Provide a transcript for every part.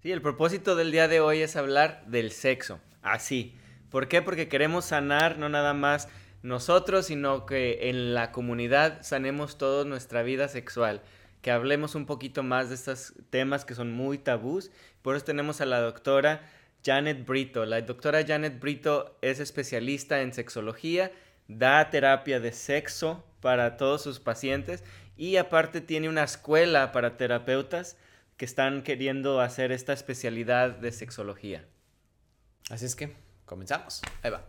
Sí, el propósito del día de hoy es hablar del sexo, así. ¿Por qué? Porque queremos sanar no nada más nosotros, sino que en la comunidad sanemos toda nuestra vida sexual, que hablemos un poquito más de estos temas que son muy tabús. Por eso tenemos a la doctora Janet Brito. La doctora Janet Brito es especialista en sexología, da terapia de sexo para todos sus pacientes y aparte tiene una escuela para terapeutas que están queriendo hacer esta especialidad de sexología. Así es que, comenzamos. Ahí va.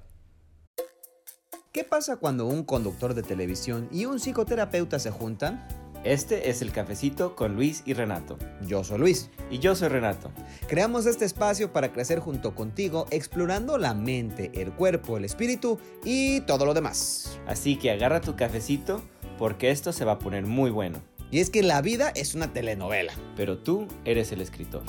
¿Qué pasa cuando un conductor de televisión y un psicoterapeuta se juntan? Este es el cafecito con Luis y Renato. Yo soy Luis. Y yo soy Renato. Creamos este espacio para crecer junto contigo, explorando la mente, el cuerpo, el espíritu y todo lo demás. Así que agarra tu cafecito porque esto se va a poner muy bueno. Y es que la vida es una telenovela. Pero tú eres el escritor.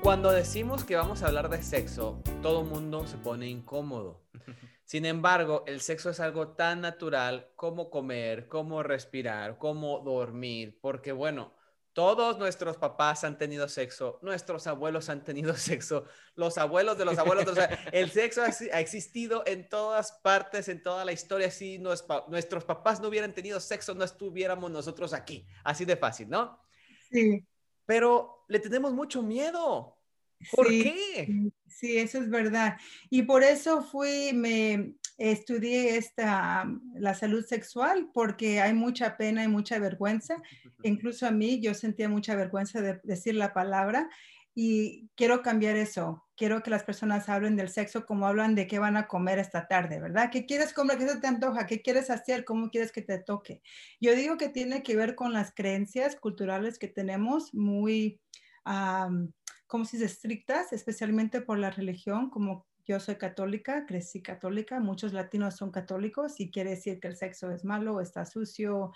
Cuando decimos que vamos a hablar de sexo, todo mundo se pone incómodo. Sin embargo, el sexo es algo tan natural como comer, como respirar, como dormir, porque bueno, todos nuestros papás han tenido sexo, nuestros abuelos han tenido sexo, los abuelos de los abuelos, el sexo ha, existido en todas partes, en toda la historia. Si nuestros papás no hubieran tenido sexo, no estuviéramos nosotros aquí. Así de fácil, ¿no? Sí. Pero le tenemos mucho miedo. ¿Por qué? Sí, eso es verdad. Y por eso fui, me estudié esta, la salud sexual, porque hay mucha pena y mucha vergüenza. Incluso a mí, yo sentía mucha vergüenza de decir la palabra y quiero cambiar eso. Quiero que las personas hablen del sexo como hablan de qué van a comer esta tarde, ¿verdad? ¿Qué quieres comer? ¿Qué se te antoja? ¿Qué quieres hacer? ¿Cómo quieres que te toque? Yo digo que tiene que ver con las creencias culturales que tenemos muy como si estrictas, especialmente por la religión, como yo soy católica, crecí católica, muchos latinos son católicos y quiere decir que el sexo es malo, está sucio,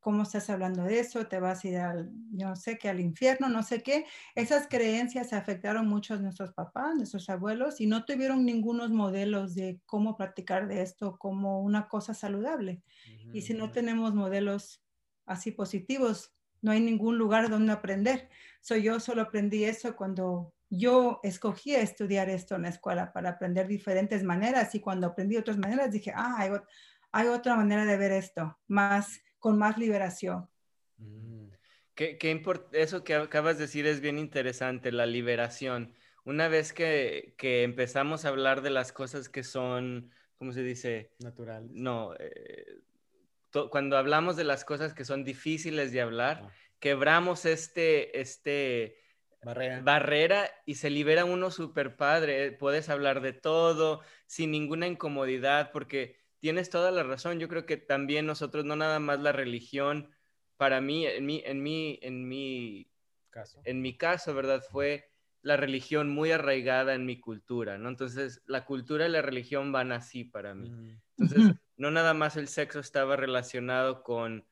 ¿cómo estás hablando de eso? Te vas a ir al, yo no sé qué, al infierno, no sé qué. Esas creencias afectaron mucho a nuestros papás, nuestros abuelos y no tuvieron ningunos modelos de cómo practicar de esto como una cosa saludable. Y si no tenemos modelos así positivos, no hay ningún lugar donde aprender. So, yo solo aprendí eso cuando yo escogí estudiar esto en la escuela para aprender diferentes maneras y cuando aprendí otras maneras dije, ah, hay, otra manera de ver esto, más con más liberación. Mm. ¿Qué, qué eso que acabas de decir es bien interesante, la liberación. Una vez que, que empezamos a hablar de las cosas que son, ¿cómo se dice? Natural. No, eh, cuando hablamos de las cosas que son difíciles de hablar, ah. quebramos este, este barrera. barrera y se libera uno súper padre. Puedes hablar de todo sin ninguna incomodidad porque tienes toda la razón. Yo creo que también nosotros, no nada más la religión, para mí, en mi, en mi, en mi caso, en mi caso, ¿verdad? Fue la religión muy arraigada en mi cultura, ¿no? Entonces, la cultura y la religión van así para mí. Mm. Entonces, no nada más el sexo estaba relacionado con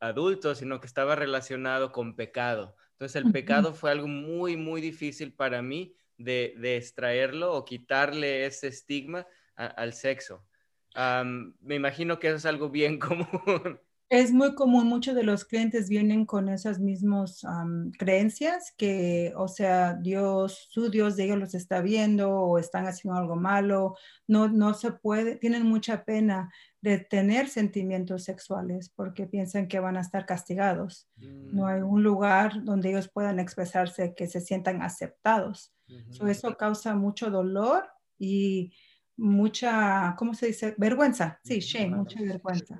adultos, sino que estaba relacionado con pecado. Entonces el pecado fue algo muy, muy difícil para mí de, extraerlo o quitarle ese estigma al sexo. me imagino que eso es algo bien común. Es muy común, muchos de los clientes vienen con esas mismas creencias que, o sea, Dios, su Dios de ellos los está viendo o están haciendo algo malo, no, no se puede, tienen mucha pena de tener sentimientos sexuales porque piensan que van a estar castigados. No hay un lugar donde ellos puedan expresarse que se sientan aceptados. eso causa mucho dolor y mucha, ¿cómo se dice? Vergüenza. Sí, shame, mucha vergüenza.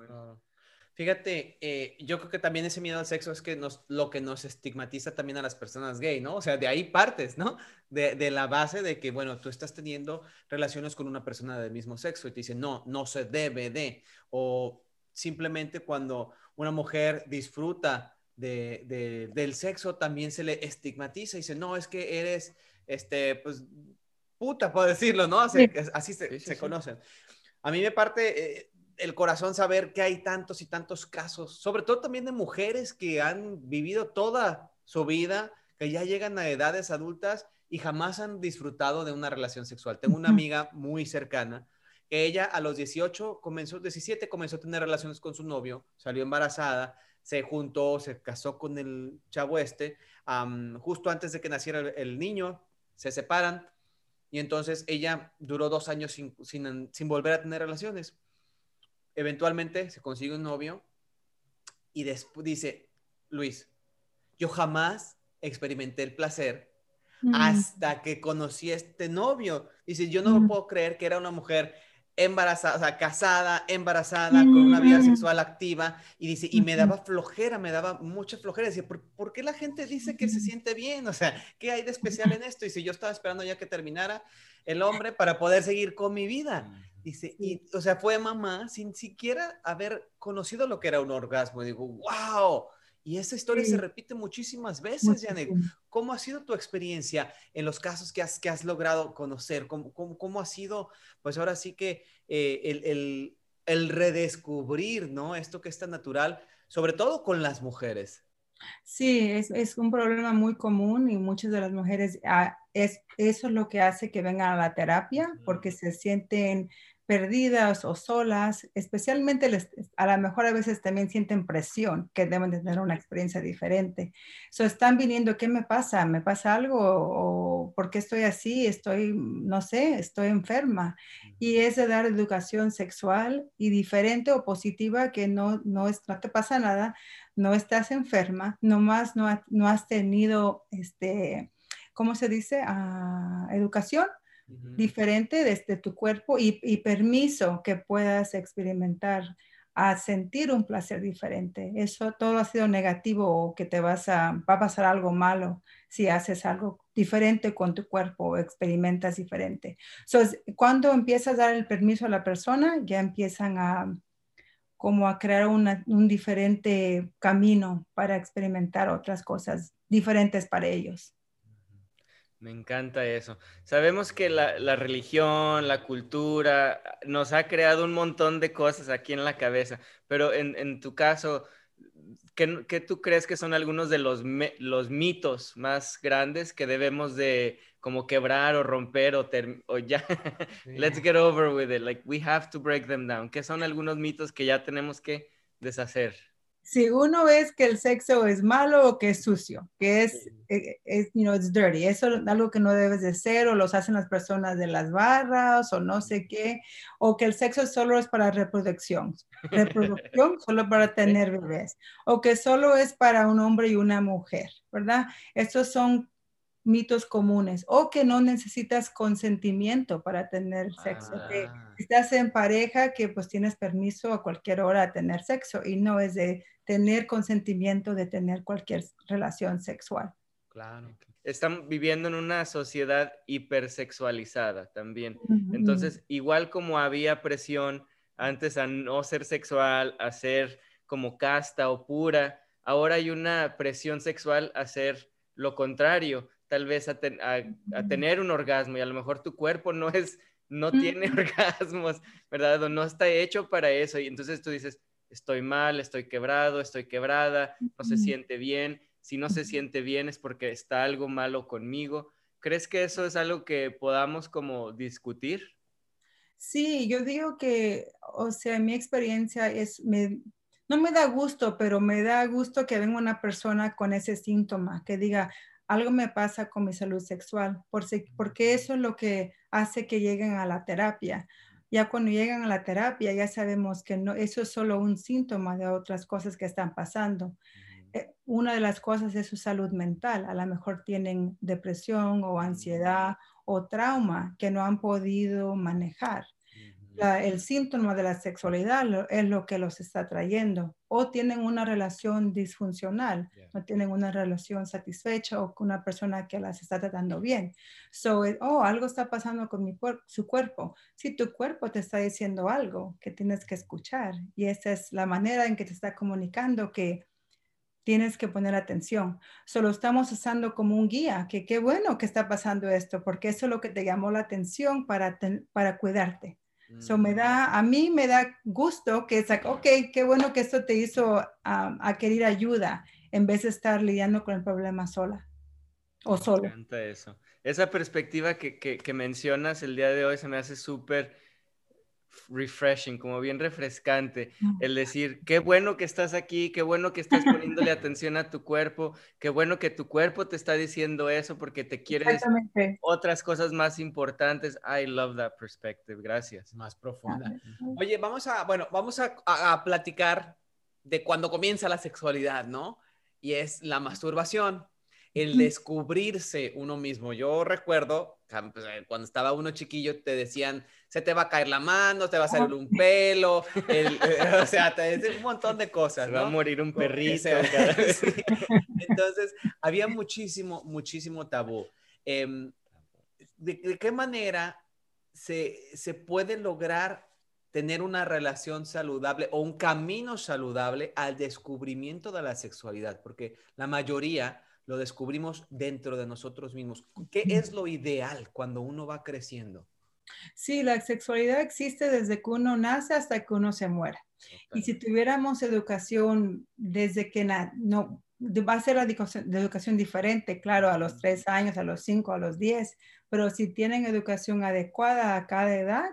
Fíjate, eh, yo creo que también ese miedo al sexo es que nos, lo que nos estigmatiza también a las personas gay, ¿no? O sea, de ahí partes, ¿no? De, de, la base de que, bueno, tú estás teniendo relaciones con una persona del mismo sexo y te dicen, no, no se debe de. O simplemente cuando una mujer disfruta de, de, del sexo, también se le estigmatiza y dice, no, es que eres, este, pues, puta, puedo decirlo, ¿no? Así, así se, se conocen. A mí me parte... Eh, el corazón saber que hay tantos y tantos casos, sobre todo también de mujeres que han vivido toda su vida, que ya llegan a edades adultas y jamás han disfrutado de una relación sexual. Tengo una amiga muy cercana que ella a los 18 comenzó, 17 comenzó a tener relaciones con su novio, salió embarazada, se juntó, se casó con el chavo este, justo antes de que naciera el, niño, se separan y entonces ella duró dos años sin, sin, volver a tener relaciones. Eventualmente se consigue un novio y después dice, Luis, yo jamás experimenté el placer mm. hasta que conocí a este novio. Dice, yo no puedo creer que era una mujer embarazada, o sea, casada, embarazada, con una vida sexual activa, y dice, y me daba flojera, me daba mucha flojera, dice, ¿por, qué la gente dice que se siente bien? O sea, ¿qué hay de especial en esto? Y si yo estaba esperando ya que terminara el hombre para poder seguir con mi vida. Dice, y, o sea, fue mamá sin siquiera haber conocido lo que era un orgasmo. Y digo, wow, y esa historia se repite muchísimas veces, Janet. ¿Cómo ha sido tu experiencia en los casos que has, que has logrado conocer? ¿Cómo, cómo, ha sido, pues ahora sí que eh, el, el, el, redescubrir, ¿no? Esto que es tan natural, sobre todo con las mujeres. Sí, es, es un problema muy común y muchas de las mujeres, ah, es, eso es lo que hace que vengan a la terapia, porque se sienten perdidas o solas, especialmente a lo mejor a veces también sienten presión, que deben de tener una experiencia diferente. So, están viniendo, ¿qué me pasa? ¿Me pasa algo? ¿O por qué estoy así? Estoy, no sé, estoy enferma. Y es de dar educación sexual y diferente o positiva que no, no, es, no te pasa nada, no estás enferma, nomás no, no has tenido, este, ¿cómo se dice? Ah, educación diferente desde tu cuerpo y, permiso que puedas experimentar a sentir un placer diferente. Eso todo ha sido negativo o que te vas a, va a pasar algo malo si haces algo diferente con tu cuerpo o experimentas diferente. Entonces, cuando empiezas a dar el permiso a la persona, ya empiezan a como a crear un diferente camino para experimentar otras cosas diferentes para ellos. Me encanta eso. Sabemos que la, religión, la cultura, nos ha creado un montón de cosas aquí en la cabeza, pero en, tu caso, ¿qué, tú crees que son algunos de los, los mitos más grandes que debemos de como quebrar o romper o, o ya, let's get over with it, like we have to break them down? ¿Qué son algunos mitos que ya tenemos que deshacer? Si uno es que el sexo es malo o que es sucio, que es, eh, es, you know, it's dirty, eso es algo que no debes de hacer o los hacen las personas de las barras o no sé qué, o que el sexo solo es para reproducción, reproducción solo para tener bebés, o que solo es para un hombre y una mujer, ¿verdad? Estos son mitos comunes o que no necesitas consentimiento para tener sexo. Que ah. estás en pareja que pues tienes permiso a cualquier hora de tener sexo y no es de tener consentimiento de tener cualquier relación sexual. Claro. Están viviendo en una sociedad hipersexualizada también. Entonces, igual como había presión antes a no ser sexual, a ser como casta o pura, ahora hay una presión sexual a ser lo contrario, tal vez a, tener un orgasmo y a lo mejor tu cuerpo no es, no tiene orgasmos, ¿verdad? O no está hecho para eso y entonces tú dices, estoy mal, estoy quebrado, estoy quebrada, no se siente bien. Si no se siente bien es porque está algo malo conmigo. ¿Crees que eso es algo que podamos como discutir? Sí, yo digo que, o sea, mi experiencia es, no me da gusto, pero me da gusto que venga una persona con ese síntoma, que diga, algo me pasa con mi salud sexual, porque eso es lo que hace que lleguen a la terapia. Ya cuando llegan a la terapia, ya sabemos que no, eso es solo un síntoma de otras cosas que están pasando. Eh, una de las cosas es su salud mental. A lo mejor tienen depresión o ansiedad o trauma que no han podido manejar el síntoma de la sexualidad es lo que los está trayendo. O tienen una relación disfuncional, no tienen una relación satisfecha o con una persona que las está tratando bien. So, oh, algo está pasando con mi su cuerpo. Si tu cuerpo te está diciendo algo que tienes que escuchar y esa es la manera en que te está comunicando que tienes que poner atención. Solo estamos usando como un guía, que qué bueno que está pasando esto, porque eso es lo que te llamó la atención para, para cuidarte. So me da, a mí me da gusto que es, ok, qué bueno que esto te hizo a querer ayuda en vez de estar lidiando con el problema sola o solo. Me encanta eso. Esa perspectiva que, que, mencionas el día de hoy se me hace súper refreshing, como bien refrescante, el decir, qué bueno que estás aquí, qué bueno que estás poniéndole atención a tu cuerpo, qué bueno que tu cuerpo te está diciendo eso porque te quiere decir otras cosas más importantes. I love that perspective, gracias. Más profunda. Oye, vamos a, bueno, vamos a, a platicar de cuando comienza la sexualidad, ¿no? Y es la masturbación el descubrirse uno mismo. Yo recuerdo pues, eh, cuando estaba uno chiquillo, te decían, se te va a caer la mano, te va a salir un pelo, eh, o sea, te decían un montón de cosas. Se va a morir un perrito. Entonces, había muchísimo, muchísimo tabú. Em, ¿de, qué manera se, se puede lograr tener una relación saludable o un camino saludable al descubrimiento de la sexualidad? Porque la mayoría lo descubrimos dentro de nosotros mismos. ¿Qué es lo ideal cuando uno va creciendo? Sí, la sexualidad existe desde que uno nace hasta que uno se muere. Y si tuviéramos educación desde que no, va a ser la educación, diferente, claro, a los tres años, a los cinco, a los diez, pero si tienen educación adecuada a cada edad,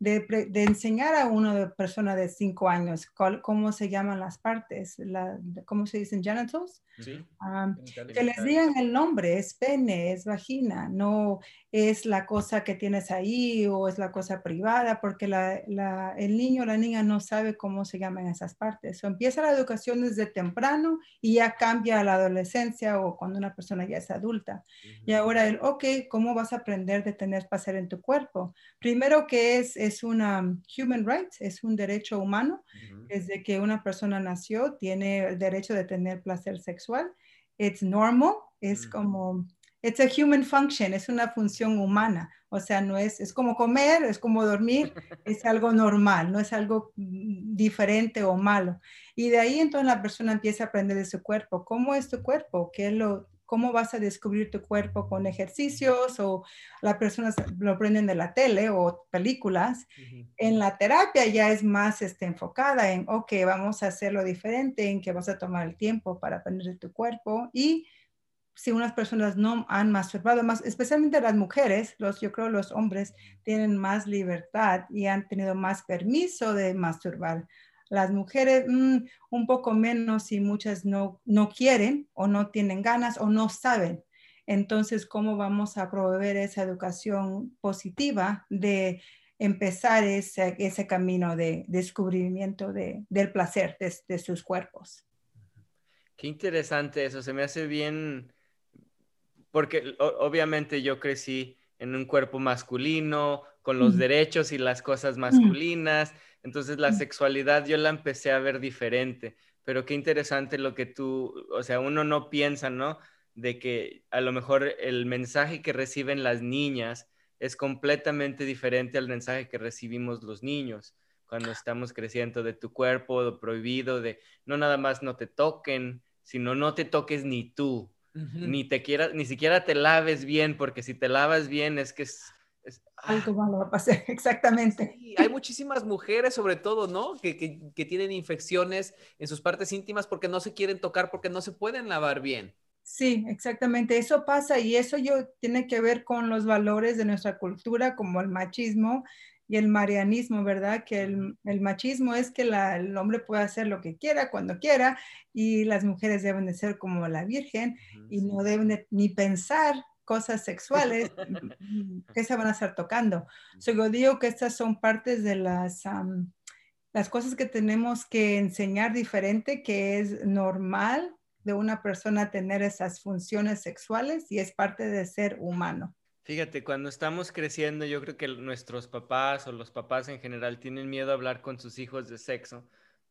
de, enseñar a una persona de cinco años cómo se llaman las partes, la, cómo se dicen genitals, que les digan el nombre, es pene, es vagina, no es la cosa que tienes ahí o es la cosa privada, porque el niño o la niña no sabe cómo se llaman esas partes. O empieza la educación desde temprano y ya cambia a la adolescencia o cuando una persona ya es adulta. Y ahora el, ok, ¿cómo vas a aprender de tener placer en tu cuerpo? Primero que es, es una human right, es un derecho humano. Desde que una persona nació, tiene el derecho de tener placer sexual. It's normal, es como It's a human function, es una función humana. O sea, no es, es como comer, es como dormir, es algo normal, no es algo mm, diferente o malo. Y de ahí entonces la persona empieza a aprender de su cuerpo. ¿Cómo es tu cuerpo? ¿Qué lo, ¿Cómo vas a descubrir tu cuerpo con ejercicios o las personas lo aprenden de la tele o películas? En la terapia ya es más este, enfocada en, ok, vamos a hacerlo diferente, en que vas a tomar el tiempo para aprender de tu cuerpo y si unas personas no han masturbado más, especialmente las mujeres, los, yo creo los hombres tienen más libertad y han tenido más permiso de masturbar. Las mujeres mm, un poco menos y muchas no, no quieren o no tienen ganas o no saben. Entonces, ¿cómo vamos a proveer esa educación positiva de empezar ese, ese camino de descubrimiento de, del placer de, de sus cuerpos? Qué interesante eso, se me hace bien porque obviamente yo crecí en un cuerpo masculino, con los derechos y las cosas masculinas, entonces la sexualidad yo la empecé a ver diferente, pero qué interesante lo que tú, o sea, uno no piensa, ¿no? De que a lo mejor el mensaje que reciben las niñas es completamente diferente al mensaje que recibimos los niños cuando estamos creciendo de tu cuerpo, prohibido, de no nada más no te toquen, sino no te toques ni tú, ni te quieras, ni siquiera te laves bien, porque si te lavas bien es que es... Algo malo va a pasar, exactamente. hay muchísimas mujeres, sobre todo, ¿no? Que, que, tienen infecciones en sus partes íntimas porque no se quieren tocar, porque no se pueden lavar bien. Sí, exactamente. Eso pasa y eso yo tiene que ver con los valores de nuestra cultura, como el machismo y el marianismo, ¿verdad? Que el, machismo es que el hombre puede hacer lo que quiera, cuando quiera, y las mujeres deben de ser como la Virgen y no deben ni pensar cosas sexuales que se van a estar tocando. yo digo que estas son partes de las, las cosas que tenemos que enseñar diferente, que es normal de una persona tener esas funciones sexuales y es parte de ser humano. Fíjate, cuando estamos creciendo, yo creo que nuestros papás o los papás en general tienen miedo a hablar con sus hijos de sexo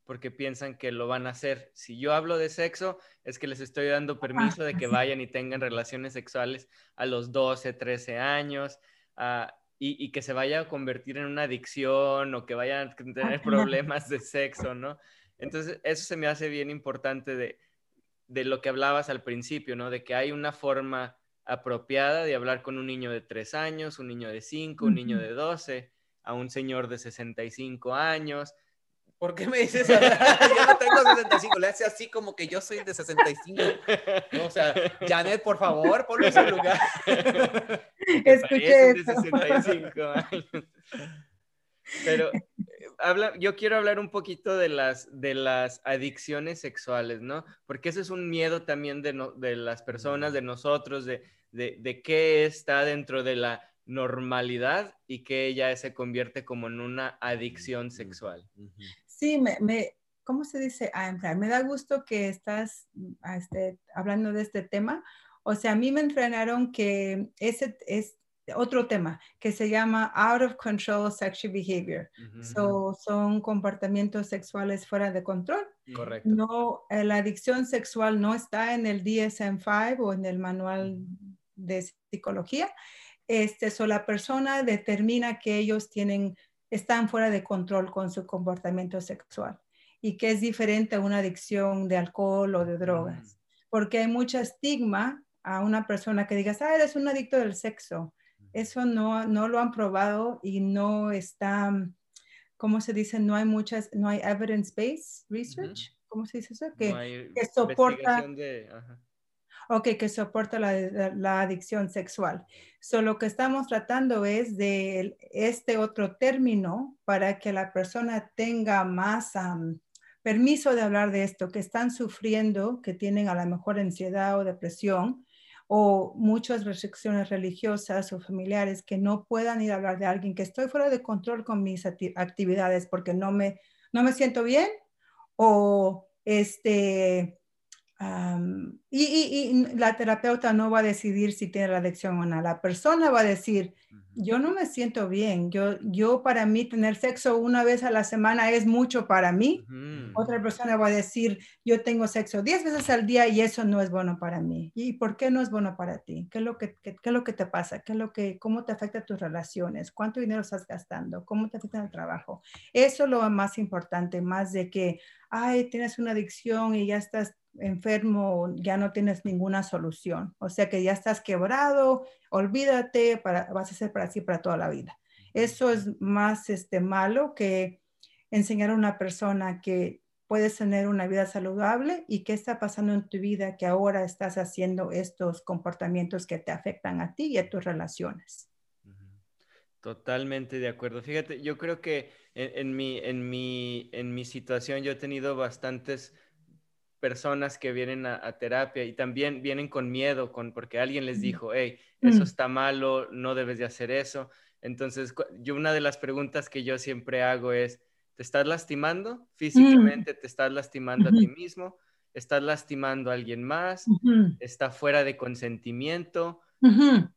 porque piensan que lo van a hacer. Si yo hablo de sexo, es que les estoy dando permiso de que vayan y tengan relaciones sexuales a los 12, 13 años ah, y, que se vaya a convertir en una adicción o que vayan a tener problemas de sexo, ¿no? Entonces, eso se me hace bien importante de, de lo que hablabas al principio, ¿no? De que hay una forma apropiada de hablar con un niño de 3 años, un niño de 5, un niño de 12, a un señor de 65 años. ¿Por qué me dices eso? yo no tengo 65, le hace así como que yo soy de 65. o sea, Janet, por favor, ponlo en su lugar. Escuché eso. De 65 años. Pero eh, habla, yo quiero hablar un poquito de las, de las adicciones sexuales, ¿no? Porque eso es un miedo también de, de las personas, de nosotros, de, de, de qué está dentro de la normalidad y que ya se convierte como en una adicción sexual. Sí, me, me ¿cómo se dice? Ah, me da gusto que estás ah, este, hablando de este tema. O sea, a mí me entrenaron que ese es otro tema que se llama out of control sexual behavior. son comportamientos sexuales fuera de control. Correcto. No, eh, la adicción sexual no está en el DSM-5 o en el manual de psicología. Este, so la persona determina que ellos tienen, están fuera de control con su comportamiento sexual y que es diferente a una adicción de alcohol o de drogas. Porque hay mucho estigma a una persona que digas, ah, eres un adicto del sexo. Eso no, no lo han probado y no está, ¿cómo se dice? No hay muchas, no hay evidence-based research. ¿Cómo se dice eso? Que, que soporta. De, Ok, que soporta la, la, adicción sexual. So, lo que estamos tratando es de este otro término para que la persona tenga más permiso de hablar de esto, que están sufriendo, que tienen a lo mejor ansiedad o depresión o muchas restricciones religiosas o familiares que no puedan ir a hablar de alguien que estoy fuera de control con mis actividades porque no me, no me siento bien o este y, la terapeuta no va a decidir si tiene la adicción o no. La persona va a decir, yo no me siento bien. Yo, yo para mí tener sexo una vez a la semana es mucho para mí. Otra persona va a decir, yo tengo sexo 10 veces al día y eso no es bueno para mí. ¿Y por qué no es bueno para ti? ¿Qué es lo que, qué, es lo que te pasa? ¿Qué es lo que, ¿Cómo te afecta tus relaciones? ¿Cuánto dinero estás gastando? ¿Cómo te afecta el trabajo? Eso es lo más importante, más de que, ay, tienes una adicción y ya estás enfermo, ya no tienes ninguna solución. O sea que ya estás quebrado, olvídate, para, vas a ser para así para toda la vida. Eso es más este, malo que enseñar a una persona que puedes tener una vida saludable y qué está pasando en tu vida que ahora estás haciendo estos comportamientos que te afectan a ti y a tus relaciones. Totalmente de acuerdo. Fíjate, yo creo que en, mi, en, mi, en mi situación yo he tenido bastantes personas que vienen a, terapia y también vienen con miedo, con, porque alguien les dijo, hey, eso está malo, no debes de hacer eso. Entonces, yo una de las preguntas que yo siempre hago es, ¿te estás lastimando físicamente? ¿Te estás lastimando a ti mismo? ¿Estás lastimando a alguien más? ¿Está fuera de consentimiento?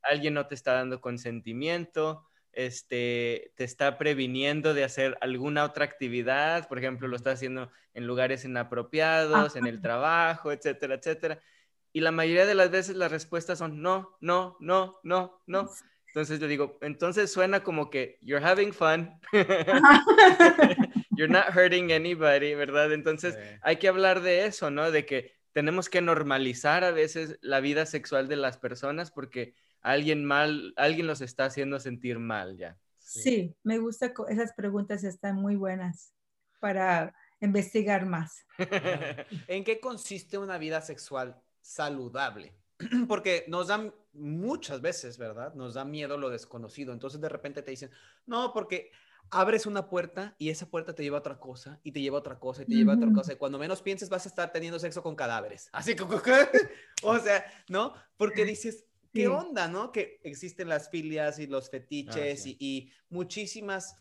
¿Alguien no te está dando consentimiento? Este, te está previniendo de hacer alguna otra actividad, por ejemplo, lo está haciendo en lugares inapropiados, en el trabajo, etcétera, etcétera. Y la mayoría de las veces las respuestas son no, no, no, no, no. Entonces le digo, entonces suena como que you're having fun, you're not hurting anybody, ¿verdad? Entonces hay que hablar de eso, ¿no? De que tenemos que normalizar a veces la vida sexual de las personas porque alguien mal, alguien los está haciendo sentir mal ya. Sí, me gusta, esas preguntas están muy buenas para investigar más. ¿En qué consiste una vida sexual saludable? Porque nos dan muchas veces, ¿verdad? Nos da miedo lo desconocido. Entonces de repente te dicen, no, porque abres una puerta y esa puerta te lleva a otra cosa y te lleva a otra cosa y te lleva a otra cosa. Y cuando menos pienses vas a estar teniendo sexo con cadáveres. Así que, o sea, ¿no? Porque dices, ¿Qué onda, no? Que existen las filias y los fetiches ah, y, muchísimas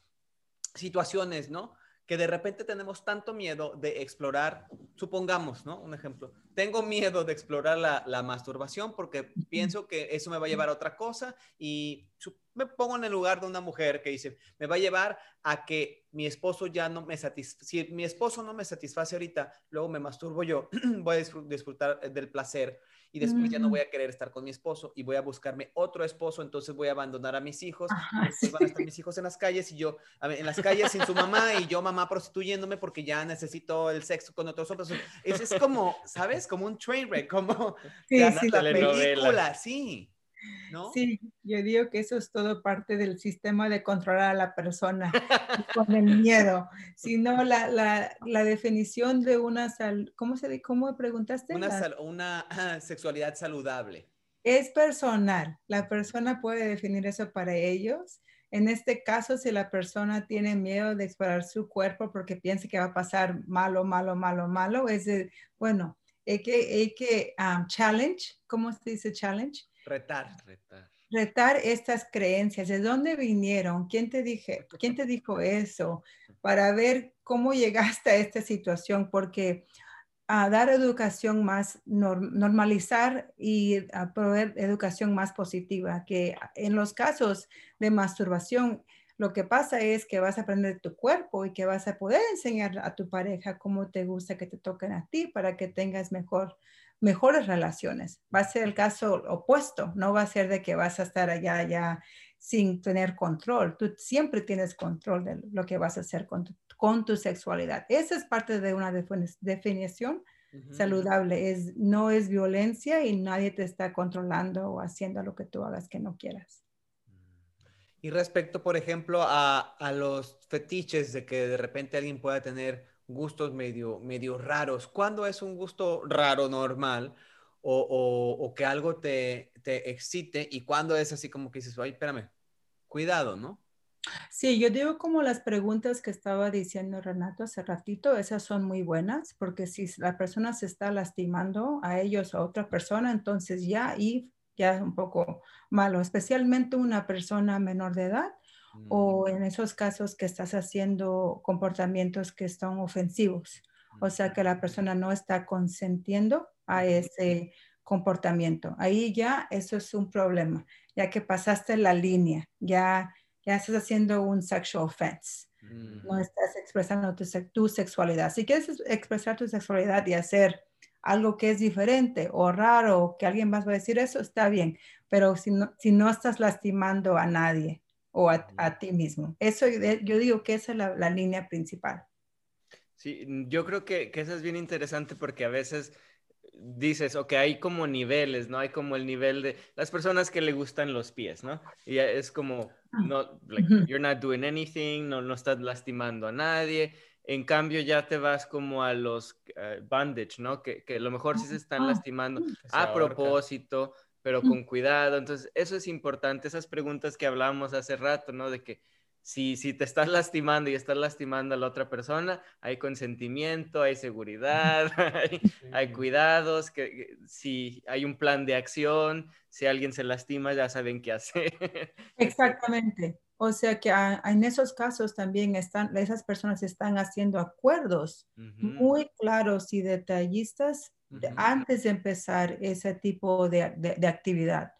situaciones, ¿no? Que de repente tenemos tanto miedo de explorar, supongamos, ¿no? Un ejemplo, tengo miedo de explorar la, masturbación porque pienso que eso me va a llevar a otra cosa y me pongo en el lugar de una mujer que dice, me va a llevar a que mi esposo ya no me satisface, si mi esposo no me satisface ahorita, luego me masturbo yo, voy a disfrutar del placer y después ya no voy a querer estar con mi esposo y voy a buscarme otro esposo, entonces voy a abandonar a mis hijos, después van a estar mis hijos en las calles y yo en las calles sin su mamá y yo mamá prostituyéndome porque ya necesito el sexo con otros hombres. Es, es como, ¿sabes? Como un train wreck, como sí, sí, la película, sí. Sí, yo digo que eso es todo parte del sistema de controlar a la persona con el miedo. Si no, la, la, la, definición de una sal, ¿cómo se cómo preguntaste? Una, una sexualidad saludable. Es personal. La persona puede definir eso para ellos En este caso, si la persona tiene miedo de explorar su cuerpo porque piensa que va a pasar malo, malo, malo, malo, es de, bueno, hay que, hay que um, challenge, ¿cómo se dice challenge? Retar. Retar. Retar estas creencias, ¿de dónde vinieron? ¿Quién te, dije, ¿Quién te dijo eso? Para ver cómo llegaste a esta situación, porque a dar educación más, normalizar y a proveer educación más positiva, que en los casos de masturbación, lo que pasa es que vas a aprender tu cuerpo y que vas a poder enseñar a tu pareja cómo te gusta que te toquen a ti para que tengas mejor, mejores relaciones. Va a ser el caso opuesto, no va a ser de que vas a estar allá, allá sin tener control. Tú siempre tienes control de lo que vas a hacer con tu, con tu sexualidad. Esa es parte de una definición saludable. Es, no es violencia y nadie te está controlando o haciendo lo que tú hagas que no quieras. Y respecto, por ejemplo, a, a los fetiches de que de repente alguien pueda tener gustos medio, medio raros, ¿cuándo es un gusto raro normal? O, o, o, que algo te, te excite y cuándo es así como que dices, ay, espérame, cuidado, ¿no? Sí, yo digo como las preguntas que estaba diciendo Renato hace ratito, esas son muy buenas, porque si la persona se está lastimando a ellos o a otra persona, entonces ya y ya es un poco malo, especialmente una persona menor de edad o mm. en esos casos que estás haciendo comportamientos que son ofensivos, o sea que la persona no está consentiendo a ese comportamiento. Ahí ya eso es un problema, ya que pasaste la línea, ya ya estás haciendo un sexual offense. No estás expresando tu, sexualidad. Si quieres expresar tu sexualidad y hacer algo que es diferente o raro, que alguien más va a decir eso, está bien. Pero si no, si no estás lastimando a nadie o a, ti mismo. Eso yo digo que esa es la, línea principal. Sí, yo creo que, que eso es bien interesante porque a veces dices, ok, hay como niveles, ¿no? Hay como el nivel de las personas que le gustan los pies, ¿no? Y es como, ah, no, like, you're not doing anything, no, no estás lastimando a nadie. En cambio, ya te vas como a los uh, bandage, ¿no? Que, que a lo mejor sí se están ah, lastimando a propósito, pero con cuidado. Entonces, eso es importante, esas preguntas que hablábamos hace rato, ¿no? De que si, si te estás lastimando y estás lastimando a la otra persona, hay consentimiento, hay seguridad, hay, cuidados, que, si hay un plan de acción, si alguien se lastima, ya saben qué hacer. Exactamente. O sea que en esos casos también están, esas personas están haciendo acuerdos muy claros y detallistas antes de empezar ese tipo de, de actividad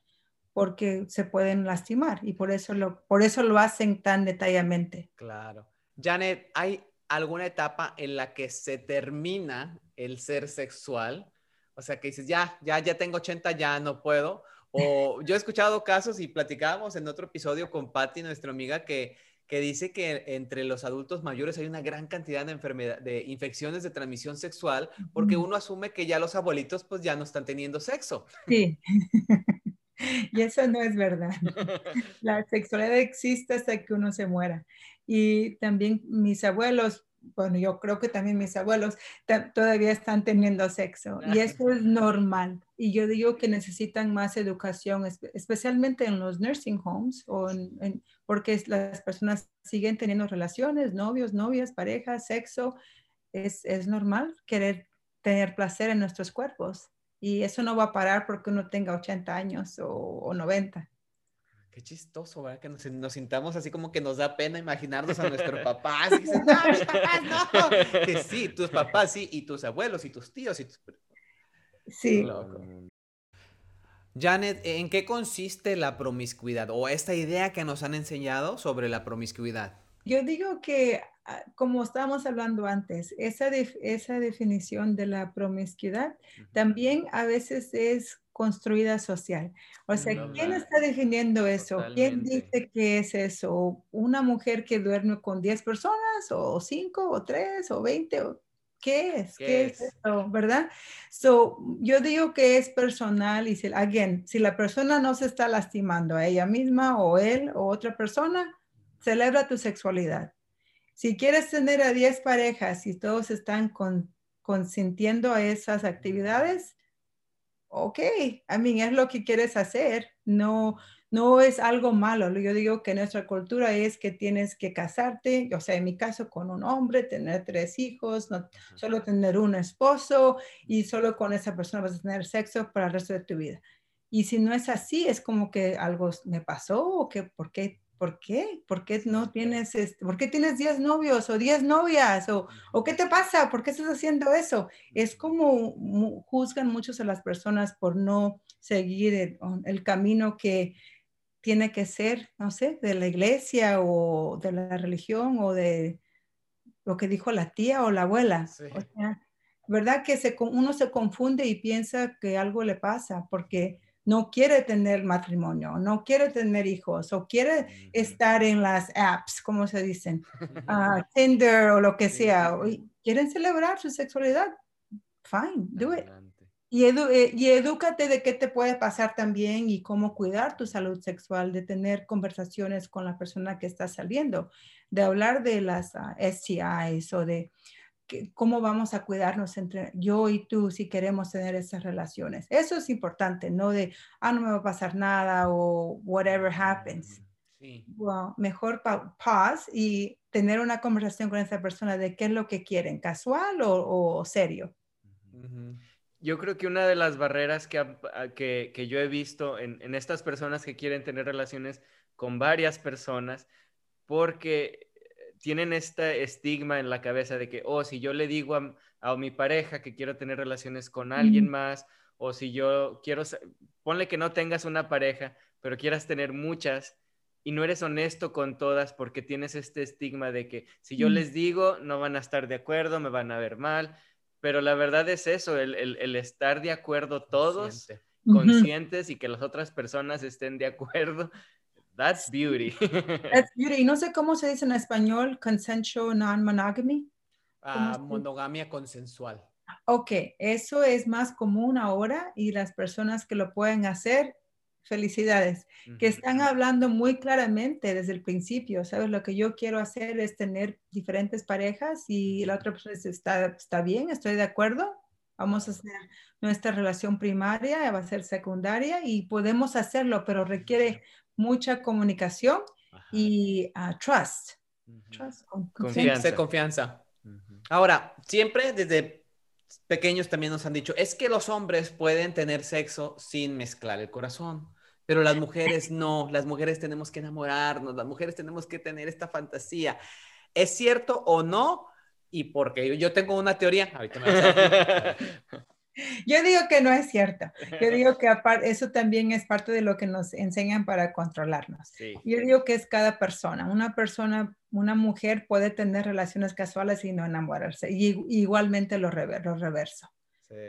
porque se pueden lastimar y por eso lo, por eso lo hacen tan detalladamente. Claro. Janet, ¿hay alguna etapa en la que se termina el ser sexual? O sea, que dices, ya, ya, ya tengo 80, ya no puedo. O yo he escuchado casos y platicábamos en otro episodio con Patty, nuestra amiga, que, que dice que entre los adultos mayores hay una gran cantidad de enfermedad, de infecciones de transmisión sexual, porque uno asume que ya los abuelitos pues ya no están teniendo sexo. Sí. y eso no es verdad. La sexualidad existe hasta que uno se muera. Y también mis abuelos, bueno, yo creo que también mis abuelos todavía están teniendo sexo y eso es normal. Y yo digo que necesitan más educación, especialmente en los nursing homes, o porque las personas siguen teniendo relaciones, novios, novias, parejas, sexo. Es, es normal querer tener placer en nuestros cuerpos. Y eso no va a parar porque uno tenga 80 años o, 90. Qué chistoso, ¿verdad? Que nos, sintamos así como que nos da pena imaginarnos a nuestros papás. Y dicen, no, mis papás no. Que sí, tus papás sí, y tus abuelos, y tus tíos, y tus... Sí. Janet, ¿en qué consiste la promiscuidad o esta idea que nos han enseñado sobre la promiscuidad? Yo digo que, ah, como estábamos hablando antes, esa, esa definición de la promiscuidad también a veces es construida social. O sea, ¿quién está definiendo eso? ¿Quién dice que es eso? ¿Una mujer que duerme con 10 personas o 5 o 3 o 20? O, ¿Qué es? ¿Qué, es? eso? ¿Verdad? So, yo digo que es personal y si, again, si la persona no se está lastimando a ella misma o él o otra persona, celebra tu sexualidad. Si quieres tener a 10 parejas y todos están consintiendo a esas actividades, ok, I mean, es lo que quieres hacer, no, no es algo malo. Yo digo que nuestra cultura es que tienes que casarte, o sea, en mi caso con un hombre, tener tres hijos, no solo tener un esposo y solo con esa persona vas a tener sexo para el resto de tu vida. Y si no es así, es como que algo me pasó o que, ¿por qué? ¿Por qué? ¿Por qué no tienes, este, ¿por qué tienes 10 novios o 10 novias? O, o, qué te pasa? ¿Por qué estás haciendo eso? Es como juzgan muchos a las personas por no seguir el, el camino que, tiene que ser, no sé, de la iglesia o de la religión o de lo que dijo la tía o la abuela. O sea, ¿verdad? Que se, uno se confunde y piensa que algo le pasa porque no quiere tener matrimonio, no quiere tener hijos o quiere estar en las apps, como se dicen, uh, Tinder o lo que sea. Quieren celebrar su sexualidad. Fine, do it. Y, eh, y edúcate de qué te puede pasar también y cómo cuidar tu salud sexual, de tener conversaciones con la persona que está saliendo, de hablar de las uh, ah, STIs o de cómo vamos a cuidarnos entre yo y tú si queremos tener esas relaciones. Eso es importante, no de, ah, no me va a pasar nada o whatever happens. Sí. mejor pause y tener una conversación con esa persona de qué es lo que quieren, casual o, o serio. Yo creo que una de las barreras que, ah, que, que yo he visto en, en, estas personas que quieren tener relaciones con varias personas, porque tienen este estigma en la cabeza de que, oh, si yo le digo a, a mi pareja que quiero tener relaciones con alguien más, o si yo quiero, ponle que no tengas una pareja, pero quieras tener muchas, y no eres honesto con todas porque tienes este estigma de que si yo les digo, no van a estar de acuerdo, me van a ver mal pero la verdad es eso, el, el, estar de acuerdo todos, conscientes y que las otras personas estén de acuerdo. That's beauty. That's beauty. Y no sé cómo se dice en español, consensual non-monogamy. Ah, monogamia consensual. Ok, eso es más común ahora y las personas que lo pueden hacer felicidades, que están hablando muy claramente desde el principio, ¿sabes? Lo que yo quiero hacer es tener diferentes parejas y la otra persona dice, está, está bien, estoy de acuerdo, vamos a hacer nuestra relación primaria, va a ser secundaria y podemos hacerlo, pero requiere mucha comunicación y uh, trust. trust confianza. confianza. Ahora, siempre desde pequeños también nos han dicho, es que los hombres pueden tener sexo sin mezclar el corazón. Pero las mujeres no, las mujeres tenemos que enamorarnos, las mujeres tenemos que tener esta fantasía. ¿Es cierto o no? Y porque yo tengo una teoría, ahorita me Yo digo que no es cierto. Yo digo que eso también es parte de lo que nos enseñan para controlarnos. Yo digo que es cada persona. Una persona, una mujer puede tener relaciones casuales y no enamorarse. Y igualmente lo, lo reverso.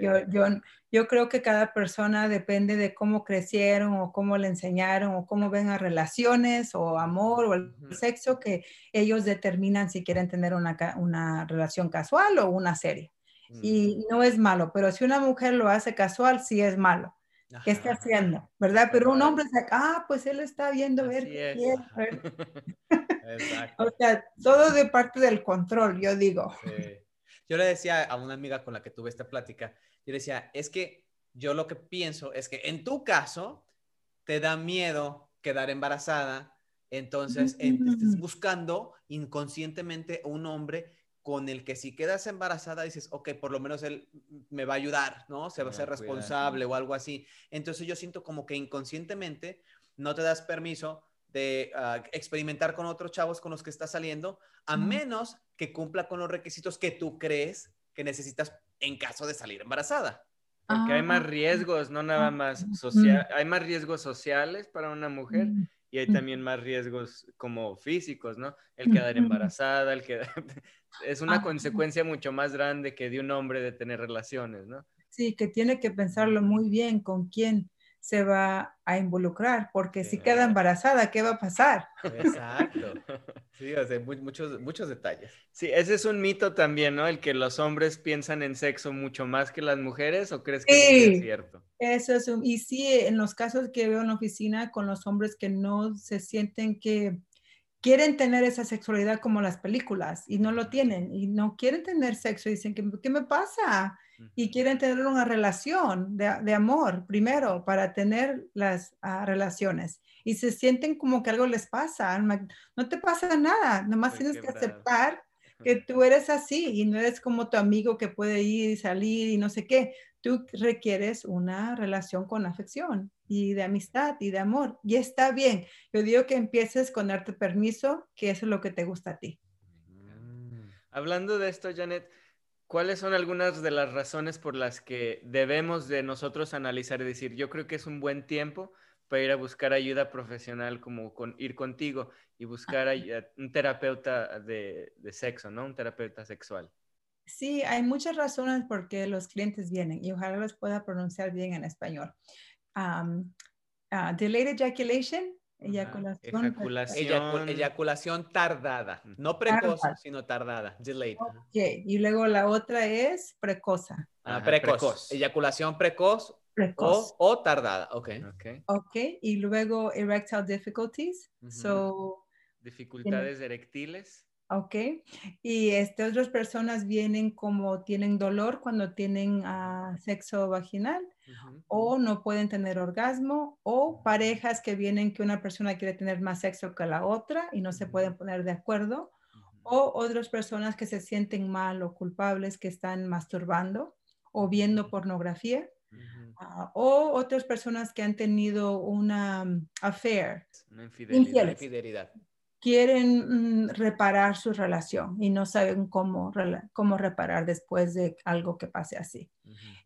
Yo, yo, yo, creo que cada persona depende de cómo crecieron o cómo le enseñaron o cómo ven a relaciones o amor o el sexo que ellos determinan si quieren tener una, una relación casual o una serie. Y no es malo, pero si una mujer lo hace casual, sí es malo. ¿Qué está haciendo? ¿Verdad? Pero un hombre dice, ah, pues él está viendo ver qué o sea, todo de parte del control, yo digo. Sí. Yo le decía a una amiga con la que tuve esta plática, yo decía, es que yo lo que pienso es que en tu caso te da miedo quedar embarazada, entonces estás buscando inconscientemente un hombre con el que si quedas embarazada dices, ok, por lo menos él me va a ayudar, ¿no? Se va a ser responsable o algo así. Entonces yo siento como que inconscientemente no te das permiso de ah, experimentar con otros chavos con los que estás saliendo, a menos que cumpla con los requisitos que tú crees que necesitas en caso de salir embarazada. Porque hay más ah, riesgos, no nada más social, hay más riesgos sociales para una mujer y hay también más riesgos como físicos, ¿no? El quedar embarazada, el que es una ah, consecuencia mucho más grande que de un hombre de tener relaciones, ¿no? Sí, que tiene que pensarlo muy bien con quién se va a involucrar, porque si queda embarazada, ¿qué va a pasar? Exacto. Sí, o sea, muchos, muchos detalles. Sí, ese es un mito también, ¿no? El que los hombres piensan en sexo mucho más que las mujeres, ¿o crees que es cierto? Eso es, un, y sí, en los casos que veo en la oficina con los hombres que no se sienten que quieren tener esa sexualidad como las películas y no lo tienen y no quieren tener sexo y dicen, ¿qué, me pasa? Y quieren tener una relación de, amor primero para tener las ah, relaciones y se sienten como que algo les pasa. No te pasa nada, nomás tienes que aceptar que tú eres así y no eres como tu amigo que puede ir y salir y no sé qué. Tú requieres una relación con afección y de amistad y de amor. Y está bien. Yo digo que empieces con darte permiso, que eso es lo que te gusta a ti. Mm. Hablando de esto, Janet, ¿cuáles son algunas de las razones por las que debemos de nosotros analizar y decir, yo creo que es un buen tiempo para ir a buscar ayuda profesional, como con, ir contigo y buscar un terapeuta de, sexo, ¿no? Un terapeuta sexual. Sí, hay muchas razones por qué los clientes vienen y ojalá los pueda pronunciar bien en español. Um, delayed ejaculation, eyaculación. eyaculación tardada, no precoz, sino tardada, delayed. y luego la otra es precoza. Ah, precoz. Eyaculación precoz o, tardada, ok. Ok, y luego erectile difficulties. so, Dificultades erectiles. Ok, y este, otras personas vienen como tienen dolor cuando tienen ah, sexo vaginal o no pueden tener orgasmo o parejas que vienen que una persona quiere tener más sexo que la otra y no se pueden poner de acuerdo o otras personas que se sienten mal o culpables que están masturbando o viendo pornografía Ah, o otras personas que han tenido una mm, affair, una infidelidad. Quieren mm, reparar su relación y no saben cómo, cómo reparar después de algo que pase así.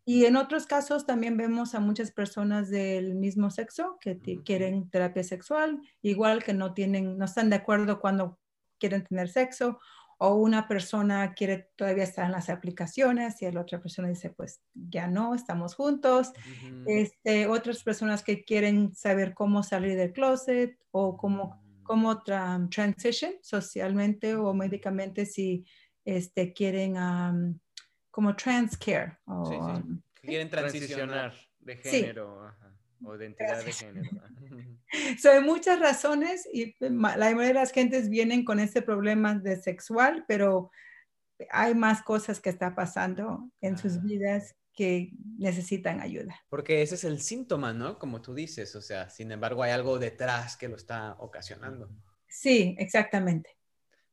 Y en otros casos también vemos a muchas personas del mismo sexo que quieren terapia sexual, igual que no tienen, no están de acuerdo cuando quieren tener sexo o una persona quiere todavía estar en las aplicaciones y la otra persona dice, pues ya no, estamos juntos. este, otras personas que quieren saber cómo salir del closet o cómo, mm. cómo transition socialmente o médicamente si este, quieren como trans care. O, Quieren transicionar de género. O identidad de género. so, hay muchas razones y la mayoría de las gentes vienen con ese problema de sexual, pero hay más cosas que está pasando en sus ah. vidas que necesitan ayuda. Porque ese es el síntoma, ¿no? Como tú dices, o sea, sin embargo hay algo detrás que lo está ocasionando. Sí, exactamente.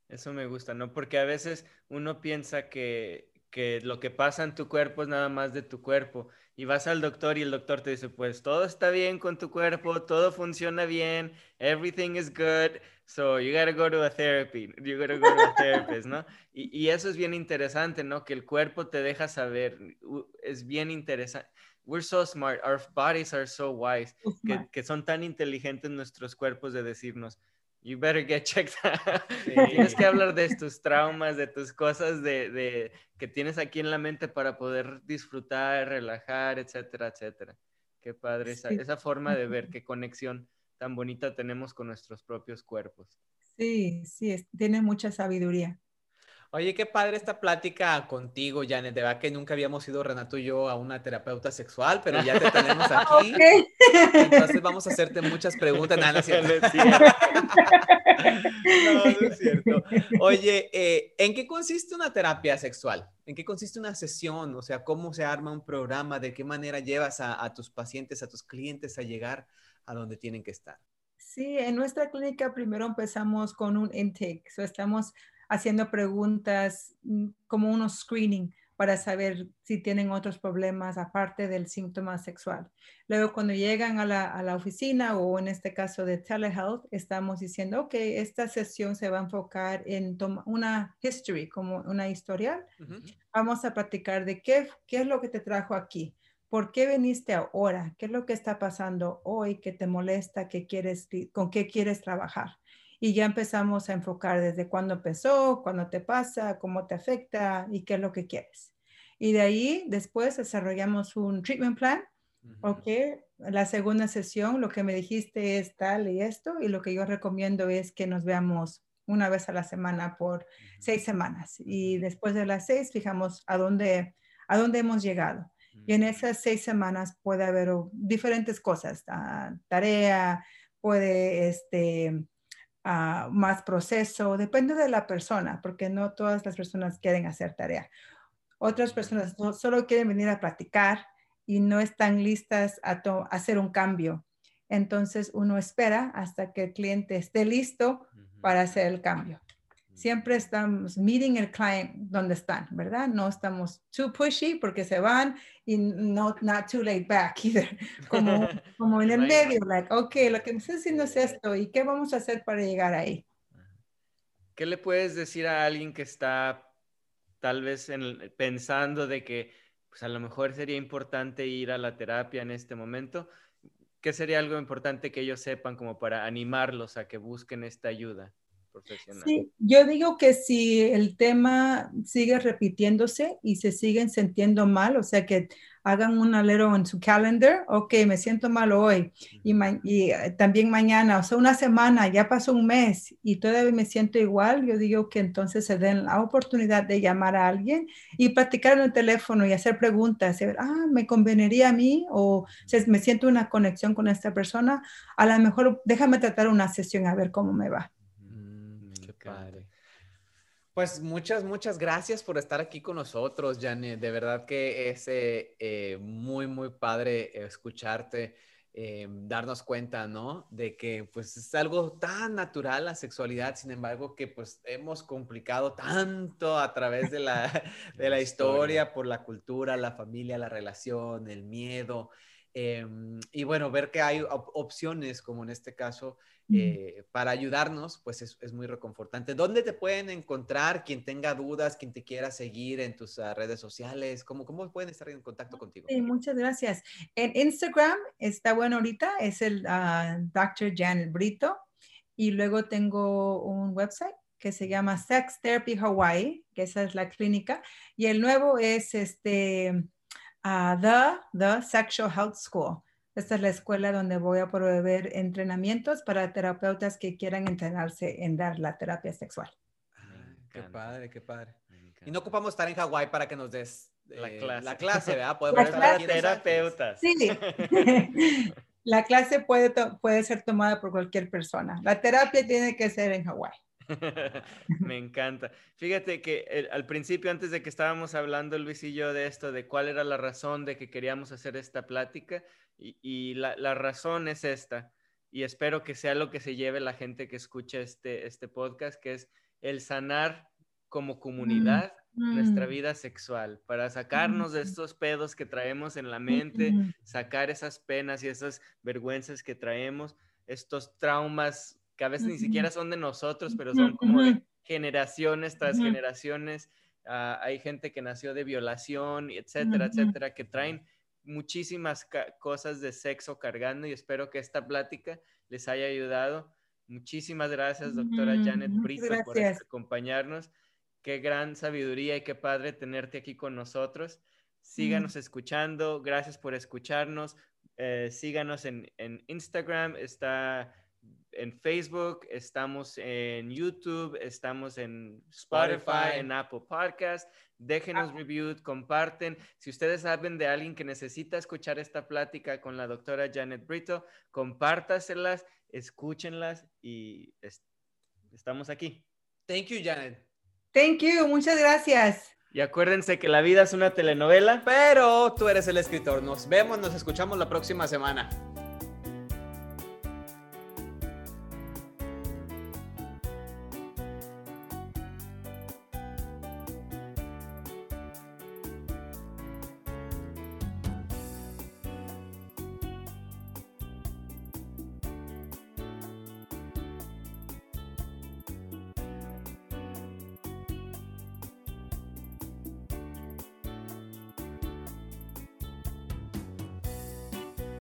Eso me gusta, ¿no? Porque a veces uno piensa que, que lo que pasa en tu cuerpo es nada más de tu cuerpo y vas al doctor y el doctor te dice, pues todo está bien con tu cuerpo, todo funciona bien, everything is good, so you gotta go to a therapy, you gotta go to a therapist, ¿no? Y, y eso es bien interesante, ¿no? Que el cuerpo te deja saber, es bien interesante. We're so smart, our bodies are so wise, que, que son tan inteligentes nuestros cuerpos de decirnos, you better get checked Tienes que hablar de tus traumas, de tus cosas de, de, que tienes aquí en la mente para poder disfrutar, relajar, etcétera, etcétera. Qué padre esa, esa forma de ver qué conexión tan bonita tenemos con nuestros propios cuerpos. Sí, sí, tiene mucha sabiduría. Oye, qué padre esta plática contigo, Janet. De verdad que nunca habíamos ido, Renato y yo, a una terapeuta sexual, pero ya te tenemos aquí. Entonces vamos a hacerte muchas preguntas. Nada, no es cierto. no, no es cierto. Oye, eh, ¿en qué consiste una terapia sexual? ¿En qué consiste una sesión? O sea, ¿cómo se arma un programa? ¿De qué manera llevas a, tus pacientes, a tus clientes a llegar a donde tienen que estar? Sí, en nuestra clínica primero empezamos con un intake. So, estamos haciendo preguntas mm, como unos screening para saber si tienen otros problemas aparte del síntoma sexual. Luego, cuando llegan a la, oficina o en este caso de telehealth, estamos diciendo, ok, esta sesión se va a enfocar en una history, como una historial. Vamos a practicar de qué, qué es lo que te trajo aquí. ¿Por qué viniste ahora? ¿Qué es lo que está pasando hoy que te molesta? ¿Qué quieres, ¿Con qué quieres trabajar? y ya empezamos a enfocar desde cuándo empezó, cuándo te pasa, cómo te afecta y qué es lo que quieres. Y de ahí después desarrollamos un treatment plan. Ok, la segunda sesión, lo que me dijiste es tal y esto, y lo que yo recomiendo es que nos veamos una vez a la semana por seis semanas. Y después de las seis, fijamos a dónde, a dónde hemos llegado. Y en esas seis semanas puede haber diferentes cosas, ah, tarea, puede este, ah, más proceso, depende de la persona, porque no todas las personas quieren hacer tarea. Otras personas solo quieren venir a practicar y no están listas a, a hacer un cambio. Entonces uno espera hasta que el cliente esté listo para hacer el cambio siempre estamos meeting el client donde están, ¿verdad? No estamos too pushy porque se van y no not too laid back either. Como, como en el medio, like, ok, lo que me está haciendo es esto y qué vamos a hacer para llegar ahí. ¿Qué le puedes decir a alguien que está tal vez pensando de que pues a lo mejor sería importante ir a la terapia en este momento? ¿Qué sería algo importante que ellos sepan como para animarlos a que busquen esta ayuda? Sí, yo digo que si el tema sigue repitiéndose y se siguen sintiendo mal, o sea que hagan un alero en su calendar, ok, me siento mal hoy y, y, eh, también mañana, o sea, una semana, ya pasó un mes y todavía me siento igual, yo digo que entonces se den la oportunidad de llamar a alguien y practicar en el teléfono y hacer preguntas, y ver, ah, me conveniría a mí o si me siento una conexión con esta persona, a lo mejor déjame tratar una sesión a ver cómo me va. Pues muchas, muchas gracias por estar aquí con nosotros, Janet. De verdad que es eh, eh, muy, muy padre escucharte, eh, darnos cuenta, ¿no? De que pues es algo tan natural la sexualidad, sin embargo, que pues hemos complicado tanto a través de la, de la historia, por la cultura, la familia, la relación, el miedo. Em, y bueno, ver que hay opciones, como en este caso, eh, para ayudarnos, pues es, muy reconfortante. ¿Dónde te pueden encontrar quien tenga dudas, quien te quiera seguir en tus ah, redes sociales? ¿Cómo, ¿Cómo pueden estar en contacto contigo? Sí, muchas gracias. En Instagram está bueno ahorita, es el uh, Dr. Janet Brito. Y luego tengo un website que se llama Sex Therapy Hawaii, que esa es la clínica. Y el nuevo es este the, the Sexual Health School. Esta es la escuela donde voy a proveer entrenamientos para terapeutas que quieran entrenarse en dar la terapia sexual. qué padre, qué padre. Y no ocupamos estar en Hawái para que nos des la, eh, clase. la clase, ¿verdad? Podemos estar terapeutas. Sí. la clase puede, puede ser tomada por cualquier persona. La terapia tiene que ser en Hawái. Me encanta. Fíjate que al principio, antes de que estábamos hablando Luis y yo de esto, de cuál era la razón de que queríamos hacer esta plática, y, la, razón es esta, y espero que sea lo que se lleve la gente que escucha este, este podcast, que es el sanar como comunidad nuestra mm. vida sexual, para sacarnos de estos pedos que traemos en la mente, sacar esas penas y esas vergüenzas que traemos, estos traumas que a veces ni siquiera son de nosotros, pero son como de generaciones tras generaciones. Ah, hay gente que nació de violación, etcétera, etcétera, que traen muchísimas cosas de sexo cargando y espero que esta plática les haya ayudado. Muchísimas gracias, doctora Janet Brito, por acompañarnos. Qué gran sabiduría y qué padre tenerte aquí con nosotros. Síganos escuchando, gracias por escucharnos. Eh, síganos en, en Instagram, está en Facebook, estamos en YouTube, estamos en Spotify, en Apple Podcast. Déjenos ah. reviews, comparten. Si ustedes saben de alguien que necesita escuchar esta plática con la doctora Janet Brito, compártaselas, escúchenlas y estamos aquí. Thank you, Janet. Thank you, muchas gracias. Y acuérdense que la vida es una telenovela. Pero tú eres el escritor. Nos vemos, nos escuchamos la próxima semana.